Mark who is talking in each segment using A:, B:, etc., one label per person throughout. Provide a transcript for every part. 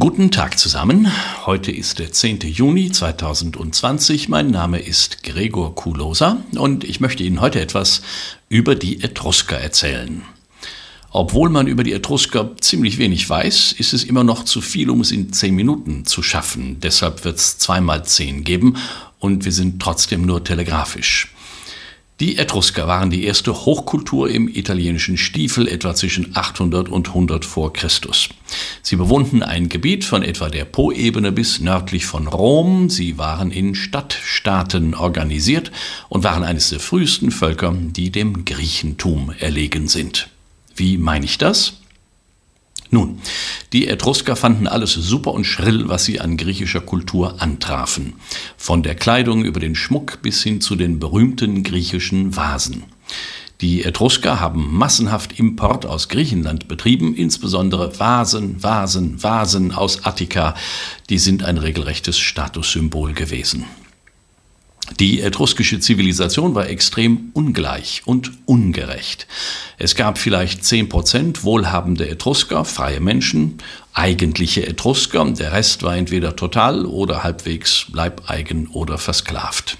A: Guten Tag zusammen. Heute ist der 10. Juni 2020. Mein Name ist Gregor Kulosa und ich möchte Ihnen heute etwas über die Etrusker erzählen. Obwohl man über die Etrusker ziemlich wenig weiß, ist es immer noch zu viel, um es in 10 Minuten zu schaffen. Deshalb wird es zweimal 10 geben und wir sind trotzdem nur telegrafisch. Die Etrusker waren die erste Hochkultur im italienischen Stiefel etwa zwischen 800 und 100 vor Christus. Sie bewohnten ein Gebiet von etwa der Po-Ebene bis nördlich von Rom. Sie waren in Stadtstaaten organisiert und waren eines der frühesten Völker, die dem Griechentum erlegen sind. Wie meine ich das? Nun, die Etrusker fanden alles super und schrill, was sie an griechischer Kultur antrafen. Von der Kleidung über den Schmuck bis hin zu den berühmten griechischen Vasen. Die Etrusker haben massenhaft Import aus Griechenland betrieben, insbesondere Vasen, Vasen, Vasen aus Attika. Die sind ein regelrechtes Statussymbol gewesen. Die etruskische Zivilisation war extrem ungleich und ungerecht. Es gab vielleicht 10% wohlhabende Etrusker, freie Menschen, eigentliche Etrusker, der Rest war entweder total oder halbwegs leibeigen oder versklavt.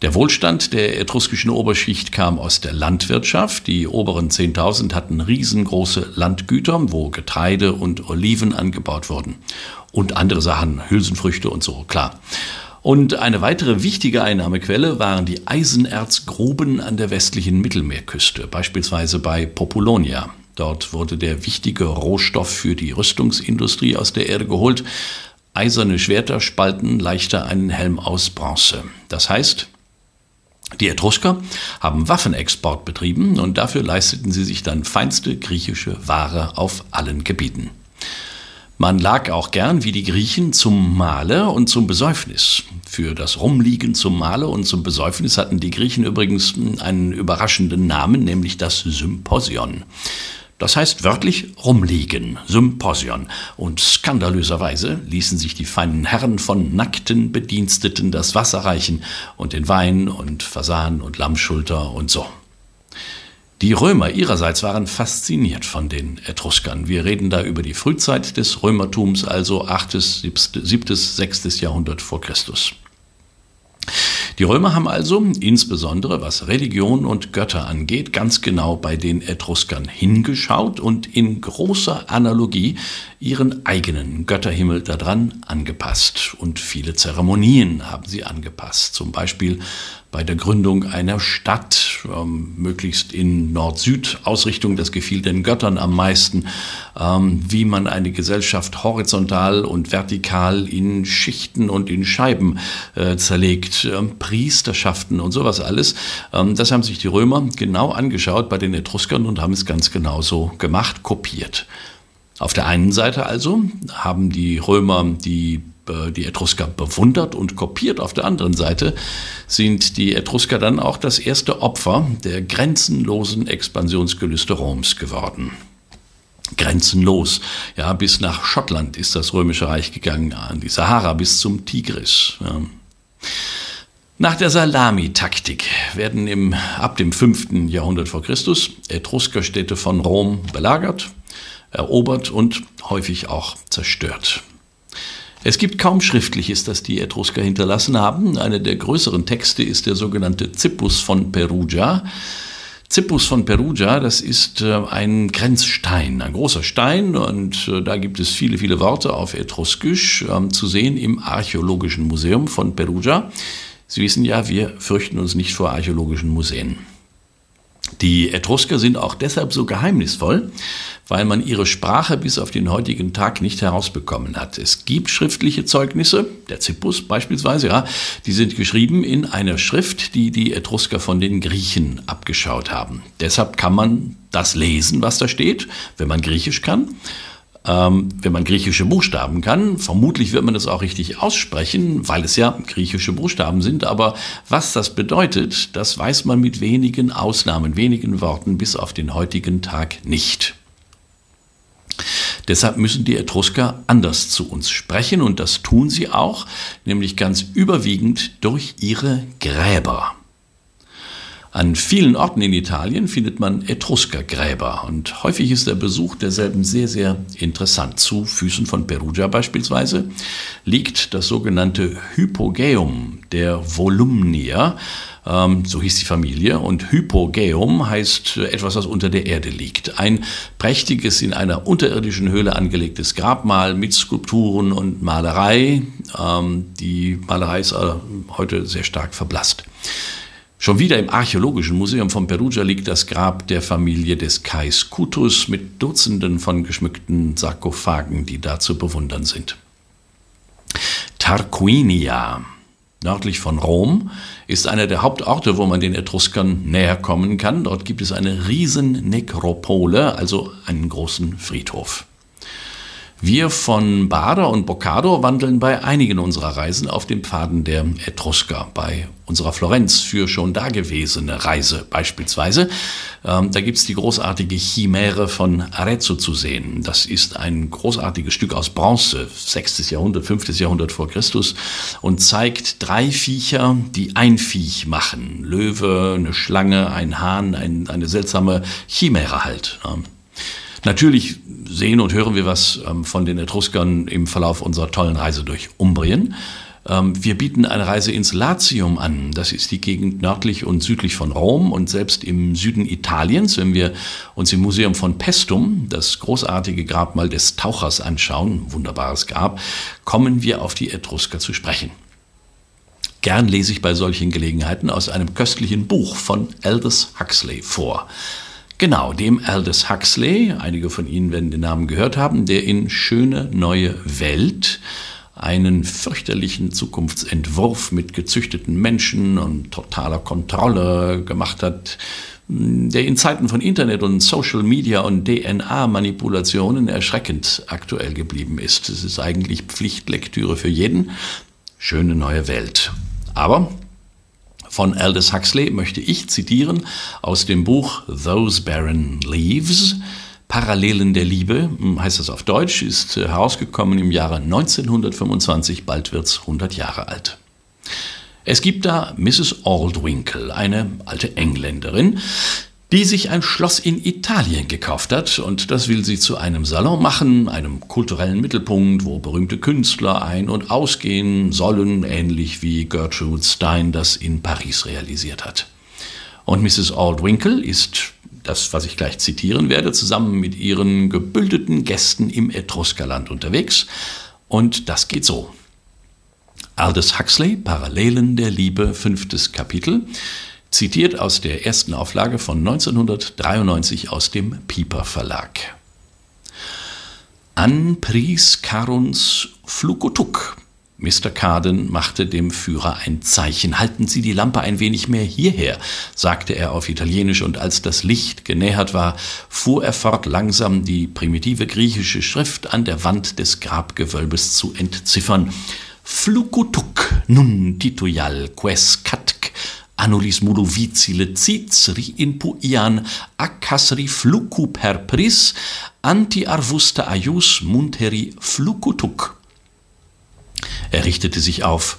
A: Der Wohlstand der etruskischen Oberschicht kam aus der Landwirtschaft. Die oberen 10.000 hatten riesengroße Landgüter, wo Getreide und Oliven angebaut wurden. Und andere Sachen, Hülsenfrüchte und so, klar. Und eine weitere wichtige Einnahmequelle waren die Eisenerzgruben an der westlichen Mittelmeerküste, beispielsweise bei Populonia. Dort wurde der wichtige Rohstoff für die Rüstungsindustrie aus der Erde geholt. Eiserne Schwerter spalten leichter einen Helm aus Bronze. Das heißt, die Etrusker haben Waffenexport betrieben und dafür leisteten sie sich dann feinste griechische Ware auf allen Gebieten. Man lag auch gern wie die Griechen zum Mahle und zum Besäufnis. Für das Rumliegen zum Mahle und zum Besäufnis hatten die Griechen übrigens einen überraschenden Namen, nämlich das Symposion. Das heißt wörtlich rumliegen, Symposion. Und skandalöserweise ließen sich die feinen Herren von nackten Bediensteten das Wasser reichen und den Wein und Fasan und Lammschulter und so. Die Römer ihrerseits waren fasziniert von den Etruskern. Wir reden da über die Frühzeit des Römertums, also 8., 7., 6. Jahrhundert vor Christus. Die Römer haben also, insbesondere was Religion und Götter angeht, ganz genau bei den Etruskern hingeschaut und in großer Analogie ihren eigenen Götterhimmel daran angepasst. Und viele Zeremonien haben sie angepasst. Zum Beispiel bei der Gründung einer Stadt, ähm, möglichst in Nord-Süd-Ausrichtung, das gefiel den Göttern am meisten, ähm, wie man eine Gesellschaft horizontal und vertikal in Schichten und in Scheiben äh, zerlegt, ähm, Priesterschaften und sowas alles. Ähm, das haben sich die Römer genau angeschaut bei den Etruskern und haben es ganz genauso gemacht, kopiert. Auf der einen Seite also haben die Römer die äh, die Etrusker bewundert und kopiert. Auf der anderen Seite sind die Etrusker dann auch das erste Opfer der grenzenlosen Expansionsgelüste Roms geworden. Grenzenlos. Ja, bis nach Schottland ist das Römische Reich gegangen, an die Sahara bis zum Tigris. Ja. Nach der Salamitaktik werden im, ab dem 5. Jahrhundert vor Christus Etruskerstädte von Rom belagert, erobert und häufig auch zerstört. Es gibt kaum Schriftliches, das die Etrusker hinterlassen haben. Einer der größeren Texte ist der sogenannte Zippus von Perugia. Zippus von Perugia, das ist äh, ein Grenzstein, ein großer Stein und äh, da gibt es viele, viele Worte auf Etruskisch ähm, zu sehen im Archäologischen Museum von Perugia. Sie wissen ja, wir fürchten uns nicht vor archäologischen Museen. Die Etrusker sind auch deshalb so geheimnisvoll, weil man ihre Sprache bis auf den heutigen Tag nicht herausbekommen hat. Es gibt schriftliche Zeugnisse, der Zippus beispielsweise, ja, die sind geschrieben in einer Schrift, die die Etrusker von den Griechen abgeschaut haben. Deshalb kann man das lesen, was da steht, wenn man Griechisch kann. Ähm, wenn man griechische Buchstaben kann, vermutlich wird man das auch richtig aussprechen, weil es ja griechische Buchstaben sind. Aber was das bedeutet, das weiß man mit wenigen Ausnahmen, wenigen Worten bis auf den heutigen Tag nicht. Deshalb müssen die Etrusker anders zu uns sprechen und das tun sie auch, nämlich ganz überwiegend durch ihre Gräber. An vielen Orten in Italien findet man Etruskergräber und häufig ist der Besuch derselben sehr, sehr interessant. Zu Füßen von Perugia beispielsweise liegt das sogenannte Hypogäum der Volumnier, ähm, so hieß die Familie, und Hypogäum heißt etwas, was unter der Erde liegt. Ein prächtiges, in einer unterirdischen Höhle angelegtes Grabmal mit Skulpturen und Malerei. Ähm, die Malerei ist äh, heute sehr stark verblasst. Schon wieder im Archäologischen Museum von Perugia liegt das Grab der Familie des Kais Kutus mit Dutzenden von geschmückten Sarkophagen, die da zu bewundern sind. Tarquinia, nördlich von Rom, ist einer der Hauptorte, wo man den Etruskern näher kommen kann. Dort gibt es eine riesen Nekropole, also einen großen Friedhof. Wir von Bader und Boccado wandeln bei einigen unserer Reisen auf den Pfaden der Etrusker. Bei unserer Florenz für schon dagewesene Reise beispielsweise. Ähm, da gibt's die großartige Chimäre von Arezzo zu sehen. Das ist ein großartiges Stück aus Bronze, 6. Jahrhundert, 5. Jahrhundert vor Christus und zeigt drei Viecher, die ein Viech machen. Löwe, eine Schlange, ein Hahn, ein, eine seltsame Chimäre halt. Ähm, Natürlich sehen und hören wir was ähm, von den Etruskern im Verlauf unserer tollen Reise durch Umbrien. Ähm, wir bieten eine Reise ins Latium an. Das ist die Gegend nördlich und südlich von Rom und selbst im Süden Italiens, wenn wir uns im Museum von Pestum das großartige Grabmal des Tauchers anschauen, wunderbares Grab, kommen wir auf die Etrusker zu sprechen. Gern lese ich bei solchen Gelegenheiten aus einem köstlichen Buch von Aldous Huxley vor. Genau, dem Aldous Huxley, einige von Ihnen werden den Namen gehört haben, der in Schöne neue Welt einen fürchterlichen Zukunftsentwurf mit gezüchteten Menschen und totaler Kontrolle gemacht hat, der in Zeiten von Internet und Social Media und DNA-Manipulationen erschreckend aktuell geblieben ist. Es ist eigentlich Pflichtlektüre für jeden. Schöne neue Welt. Aber von Aldous Huxley möchte ich zitieren aus dem Buch Those Barren Leaves. Parallelen der Liebe, hm, heißt das auf Deutsch, ist herausgekommen im Jahre 1925, bald wird es 100 Jahre alt. Es gibt da Mrs. Aldwinkle, eine alte Engländerin, die sich ein Schloss in Italien gekauft hat und das will sie zu einem Salon machen, einem kulturellen Mittelpunkt, wo berühmte Künstler ein- und ausgehen sollen, ähnlich wie Gertrude Stein das in Paris realisiert hat. Und Mrs. Aldwinkle ist das, was ich gleich zitieren werde, zusammen mit ihren gebildeten Gästen im Etruskerland unterwegs und das geht so. Aldous Huxley, Parallelen der Liebe, fünftes Kapitel zitiert aus der ersten Auflage von 1993 aus dem Pieper Verlag. An pries Caruns Flukutuk. Mr. Carden machte dem Führer ein Zeichen. Halten Sie die Lampe ein wenig mehr hierher, sagte er auf Italienisch, und als das Licht genähert war, fuhr er fort, langsam die primitive griechische Schrift an der Wand des Grabgewölbes zu entziffern. Flukutuk nun titujal ques catc Anulis modovicile citsri in puian accasri flucu per pris anti arvusta aius munteri flucutuc. Er richtete sich auf.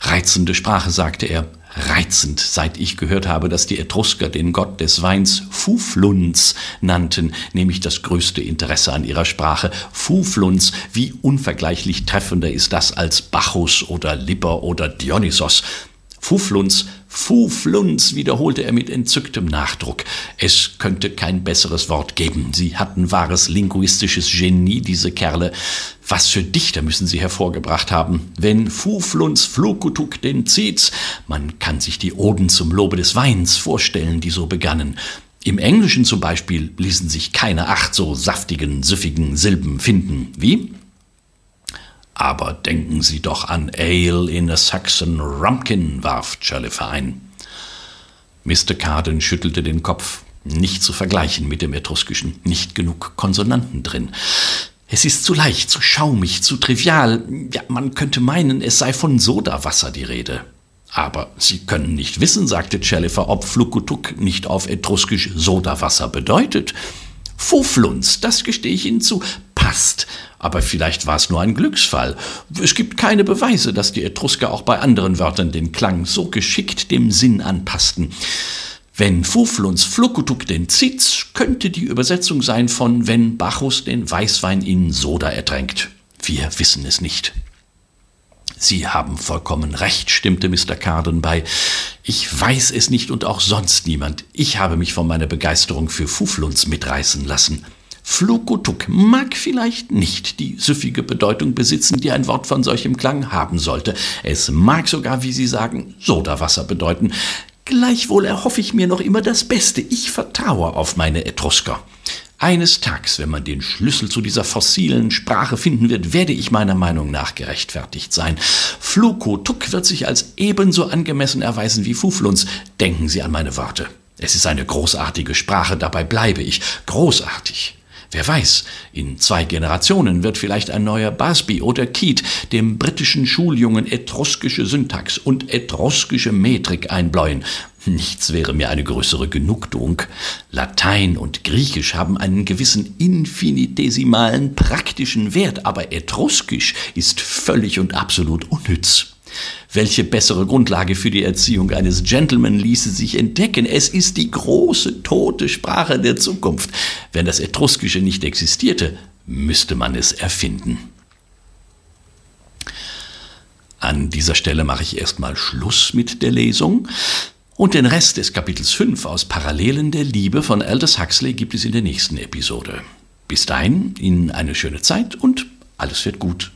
A: Reizende Sprache, sagte er, reizend, seit ich gehört habe, dass die Etrusker den Gott des Weins Fufluns nannten, nehme ich das größte Interesse an ihrer Sprache. Fufluns, wie unvergleichlich treffender ist das als Bacchus oder Liber oder Dionysos. Fufluns, Fufluns, wiederholte er mit entzücktem Nachdruck. Es könnte kein besseres Wort geben. Sie hatten wahres linguistisches Genie, diese Kerle. Was für Dichter müssen sie hervorgebracht haben. Wenn Fufluns Flukutuk den zieht's, man kann sich die Oden zum Lobe des Weins vorstellen, die so begannen. Im Englischen zum Beispiel ließen sich keine acht so saftigen, süffigen Silben finden. Wie? Aber denken Sie doch an Ale in a Saxon Rumpkin, warf Joliffe ein. Mr. Carden schüttelte den Kopf. Nicht zu vergleichen mit dem Etruskischen, nicht genug Konsonanten drin. Es ist zu leicht, zu schaumig, zu trivial. Ja, man könnte meinen, es sei von Sodawasser die Rede. Aber Sie können nicht wissen, sagte Chellifer, ob Flukutuk nicht auf Etruskisch Sodawasser bedeutet. Fufluns, das gestehe ich Ihnen zu, passt. Aber vielleicht war es nur ein Glücksfall. Es gibt keine Beweise, dass die Etrusker auch bei anderen Wörtern den Klang so geschickt dem Sinn anpassten. Wenn Fufluns Flukutuk den Zitz, könnte die Übersetzung sein von wenn Bacchus den Weißwein in Soda ertränkt. Wir wissen es nicht. Sie haben vollkommen recht, stimmte Mr. Carden bei. Ich weiß es nicht und auch sonst niemand. Ich habe mich von meiner Begeisterung für Fufluns mitreißen lassen. Flukutuk mag vielleicht nicht die süffige Bedeutung besitzen, die ein Wort von solchem Klang haben sollte. Es mag sogar, wie Sie sagen, Sodawasser bedeuten. Gleichwohl erhoffe ich mir noch immer das Beste. Ich vertraue auf meine Etrusker. Eines Tages, wenn man den Schlüssel zu dieser fossilen Sprache finden wird, werde ich meiner Meinung nach gerechtfertigt sein. Fluko-Tuk wird sich als ebenso angemessen erweisen wie Fufluns. Denken Sie an meine Worte. Es ist eine großartige Sprache, dabei bleibe ich. Großartig. Wer weiß, in zwei Generationen wird vielleicht ein neuer Busby oder Keat dem britischen Schuljungen etruskische Syntax und etruskische Metrik einbläuen. Nichts wäre mir eine größere Genugtuung. Latein und Griechisch haben einen gewissen infinitesimalen praktischen Wert, aber Etruskisch ist völlig und absolut unnütz. Welche bessere Grundlage für die Erziehung eines Gentleman ließe sich entdecken? Es ist die große tote Sprache der Zukunft. Wenn das Etruskische nicht existierte, müsste man es erfinden. An dieser Stelle mache ich erstmal Schluss mit der Lesung. Und den Rest des Kapitels 5 aus Parallelen der Liebe von Aldous Huxley gibt es in der nächsten Episode. Bis dahin, Ihnen eine schöne Zeit und alles wird gut.